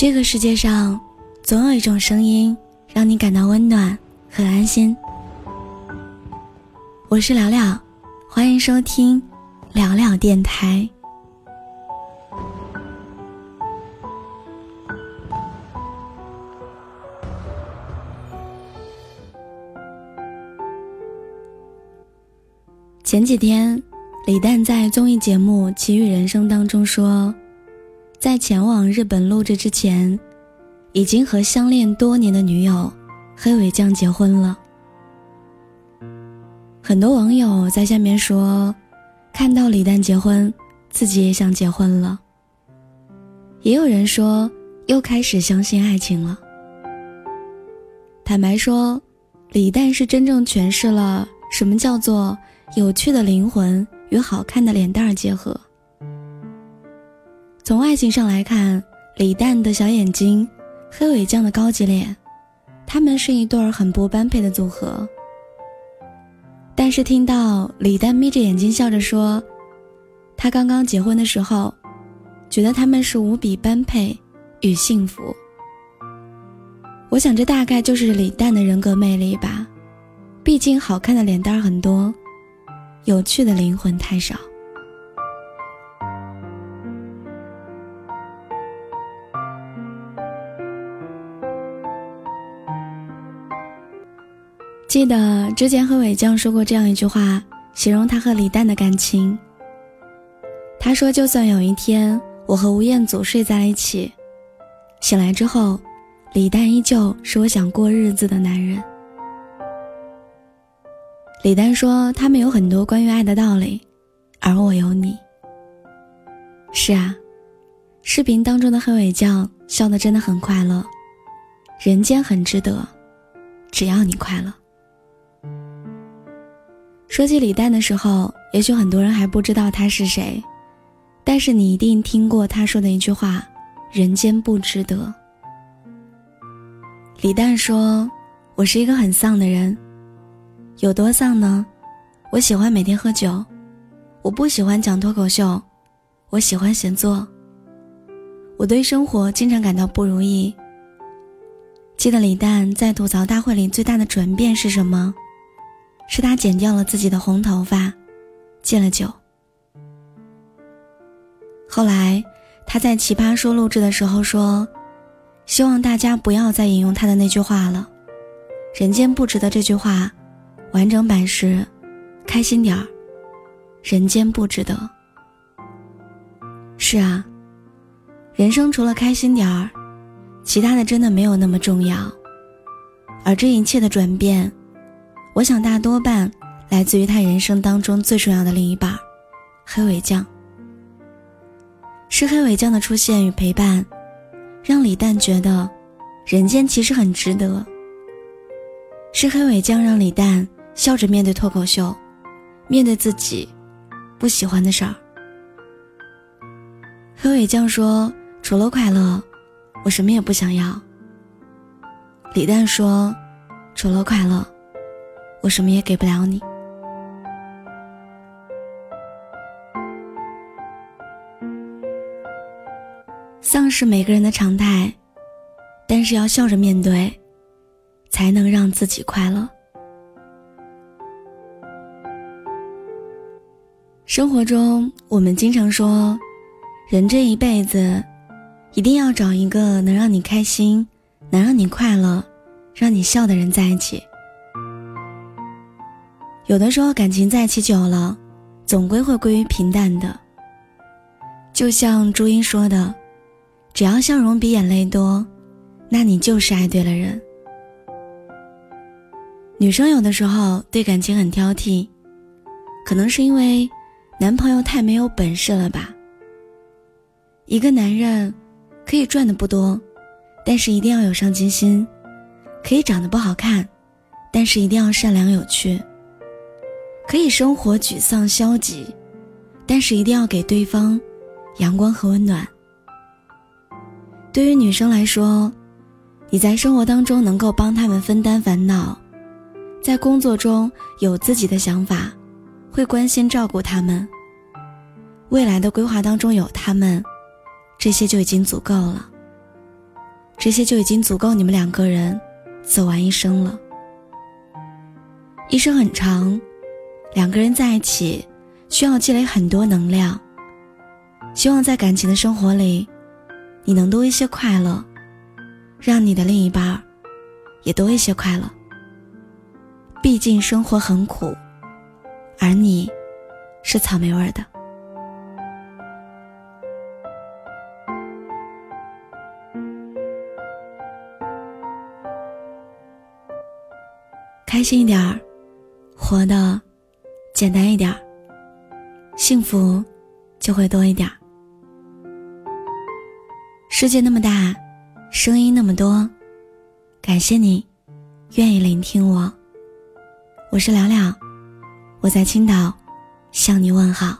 这个世界上，总有一种声音让你感到温暖和安心。我是聊聊，欢迎收听聊聊电台。前几天，李诞在综艺节目《奇遇人生》当中说。在前往日本录制之前，已经和相恋多年的女友黑尾酱结婚了。很多网友在下面说，看到李诞结婚，自己也想结婚了。也有人说，又开始相信爱情了。坦白说，李诞是真正诠释了什么叫做有趣的灵魂与好看的脸蛋结合。从外形上来看，李诞的小眼睛，黑尾酱的高级脸，他们是一对儿很不般配的组合。但是听到李诞眯着眼睛笑着说，他刚刚结婚的时候，觉得他们是无比般配与幸福。我想这大概就是李诞的人格魅力吧，毕竟好看的脸蛋很多，有趣的灵魂太少。记得之前和伟将说过这样一句话，形容他和李诞的感情。他说：“就算有一天我和吴彦祖睡在一起，醒来之后，李诞依旧是我想过日子的男人。”李诞说：“他们有很多关于爱的道理，而我有你。”是啊，视频当中的黑尾酱笑得真的很快乐，人间很值得，只要你快乐。说起李诞的时候，也许很多人还不知道他是谁，但是你一定听过他说的一句话：“人间不值得。”李诞说：“我是一个很丧的人，有多丧呢？我喜欢每天喝酒，我不喜欢讲脱口秀，我喜欢写作。我对生活经常感到不如意。记得李诞在吐槽大会里最大的转变是什么？”是他剪掉了自己的红头发，戒了酒。后来，他在《奇葩说》录制的时候说：“希望大家不要再引用他的那句话了，人间不值得。”这句话，完整版是：“开心点儿，人间不值得。”是啊，人生除了开心点儿，其他的真的没有那么重要。而这一切的转变。我想大多半来自于他人生当中最重要的另一半，黑尾酱。是黑尾酱的出现与陪伴，让李诞觉得人间其实很值得。是黑尾酱让李诞笑着面对脱口秀，面对自己不喜欢的事儿。黑尾酱说：“除了快乐，我什么也不想要。”李诞说：“除了快乐。”我什么也给不了你。丧是每个人的常态，但是要笑着面对，才能让自己快乐。生活中，我们经常说，人这一辈子，一定要找一个能让你开心、能让你快乐、让你笑的人在一起。有的时候，感情在一起久了，总归会归于平淡的。就像朱茵说的：“只要笑容比眼泪多，那你就是爱对了人。”女生有的时候对感情很挑剔，可能是因为男朋友太没有本事了吧。一个男人可以赚的不多，但是一定要有上进心；可以长得不好看，但是一定要善良有趣。可以生活沮丧消极，但是一定要给对方阳光和温暖。对于女生来说，你在生活当中能够帮他们分担烦恼，在工作中有自己的想法，会关心照顾他们，未来的规划当中有他们，这些就已经足够了。这些就已经足够你们两个人走完一生了。一生很长，两个人在一起需要积累很多能量。希望在感情的生活里，你能多一些快乐，让你的另一半也多一些快乐。毕竟生活很苦，而你是草莓味的。开心一点儿，活得简单一点儿，幸福就会多一点儿。世界那么大，声音那么多，感谢你愿意聆听我。我是聊聊，我在青岛向你问好。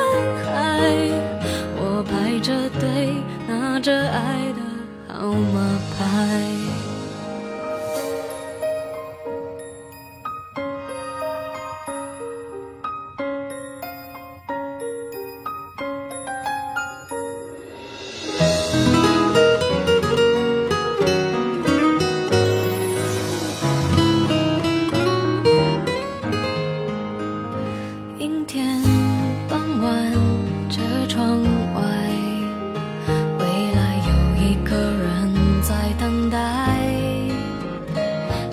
着爱的号码牌。阴天傍晚，车窗外，